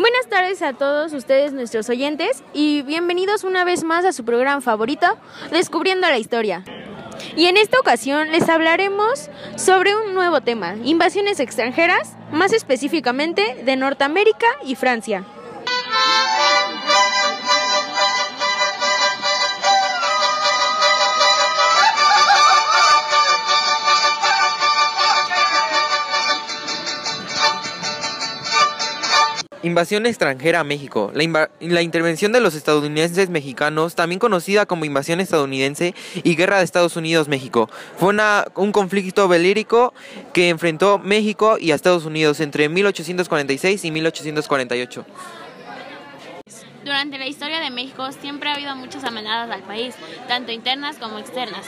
Buenas tardes a todos ustedes, nuestros oyentes, y bienvenidos una vez más a su programa favorito, Descubriendo la Historia. Y en esta ocasión les hablaremos sobre un nuevo tema, invasiones extranjeras, más específicamente de Norteamérica y Francia. Invasión extranjera a México. La, intervención de los estadounidenses mexicanos, también conocida como invasión estadounidense y guerra de Estados Unidos-México, fue un conflicto belírico que enfrentó México y a Estados Unidos entre 1846 y 1848. Durante la historia de México siempre ha habido muchas amenazas al país, tanto internas como externas,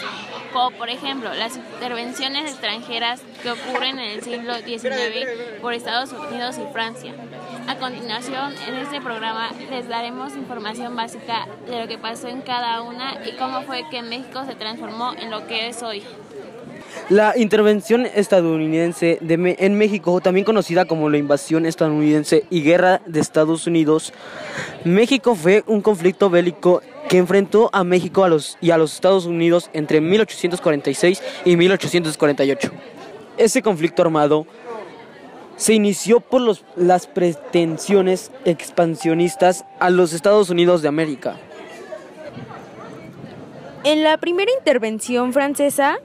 como por ejemplo las intervenciones extranjeras que ocurren en el siglo XIX por Estados Unidos y Francia. A continuación, en este programa les daremos información básica de lo que pasó en cada una y cómo fue que México se transformó en lo que es hoy. La intervención estadounidense en México, también conocida como la invasión estadounidense y guerra de Estados Unidos, México fue un conflicto bélico que enfrentó a México a los, y a los Estados Unidos entre 1846 y 1848. Ese conflicto armado se inició por las pretensiones expansionistas a los Estados Unidos de América. En la primera intervención francesa,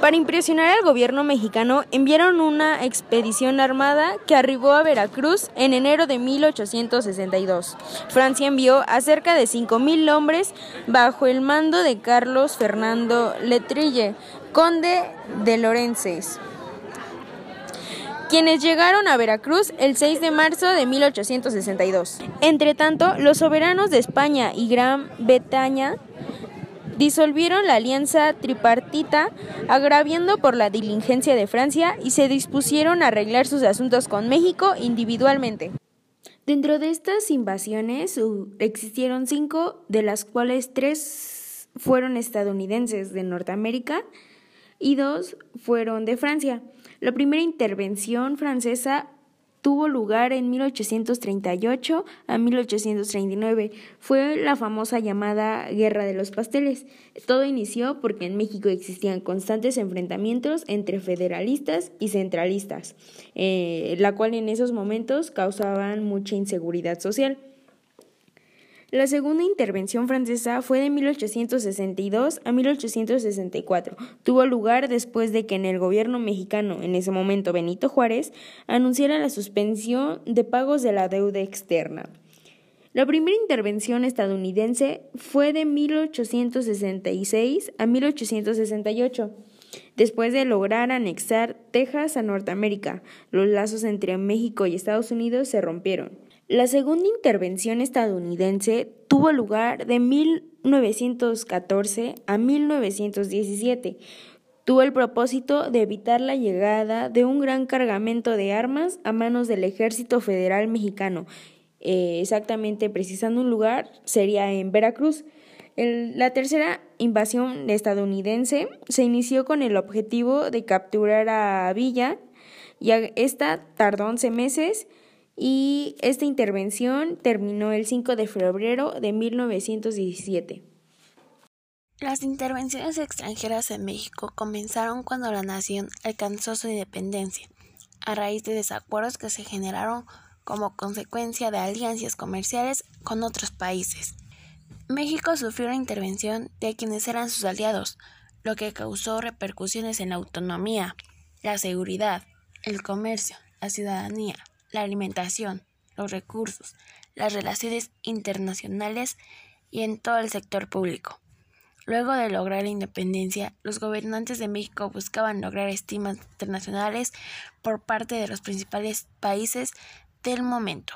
para impresionar al gobierno mexicano, enviaron una expedición armada que arribó a Veracruz en enero de 1862. Francia envió a cerca de 5.000 hombres bajo el mando de Carlos Fernando Letrille, conde de Lorences quienes llegaron a Veracruz el 6 de marzo de 1862. Entre tanto, los soberanos de España y Gran Bretaña disolvieron la alianza tripartita, agraviando por la diligencia de Francia y se dispusieron a arreglar sus asuntos con México individualmente. Dentro de estas invasiones existieron cinco, de las cuales tres fueron estadounidenses de Norteamérica y dos fueron de Francia. La primera intervención francesa tuvo lugar en 1838 a 1839. Fue la famosa llamada Guerra de los Pasteles. Todo inició porque en México existían constantes enfrentamientos entre federalistas y centralistas, eh, la cual en esos momentos causaban mucha inseguridad social. La segunda intervención francesa fue de 1862 a 1864. Tuvo lugar después de que en el gobierno mexicano, en ese momento Benito Juárez, anunciara la suspensión de pagos de la deuda externa. La primera intervención estadounidense fue de 1866 a 1868. Después de lograr anexar Texas a Norteamérica, los lazos entre México y Estados Unidos se rompieron. La segunda intervención estadounidense tuvo lugar de 1914 a 1917. Tuvo el propósito de evitar la llegada de un gran cargamento de armas a manos del Ejército Federal Mexicano. Eh, exactamente, precisando un lugar, sería en Veracruz. la tercera invasión estadounidense se inició con el objetivo de capturar a Villa y esta tardó 11 meses y esta intervención terminó el 5 de febrero de 1917. Las intervenciones extranjeras en México comenzaron cuando la nación alcanzó su independencia, a raíz de desacuerdos que se generaron como consecuencia de alianzas comerciales con otros países. México sufrió una intervención de quienes eran sus aliados, lo que causó repercusiones en la autonomía, la seguridad, el comercio, la ciudadanía, la alimentación, los recursos, las relaciones internacionales y en todo el sector público. Luego de lograr la independencia, los gobernantes de México buscaban lograr estimas internacionales por parte de los principales países del momento.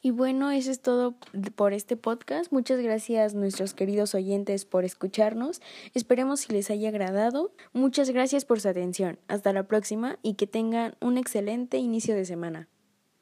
Y bueno, eso es todo por este podcast. Muchas gracias nuestros queridos oyentes por escucharnos. Esperemos si les haya agradado. Muchas gracias por su atención. Hasta la próxima y que tengan un excelente inicio de semana.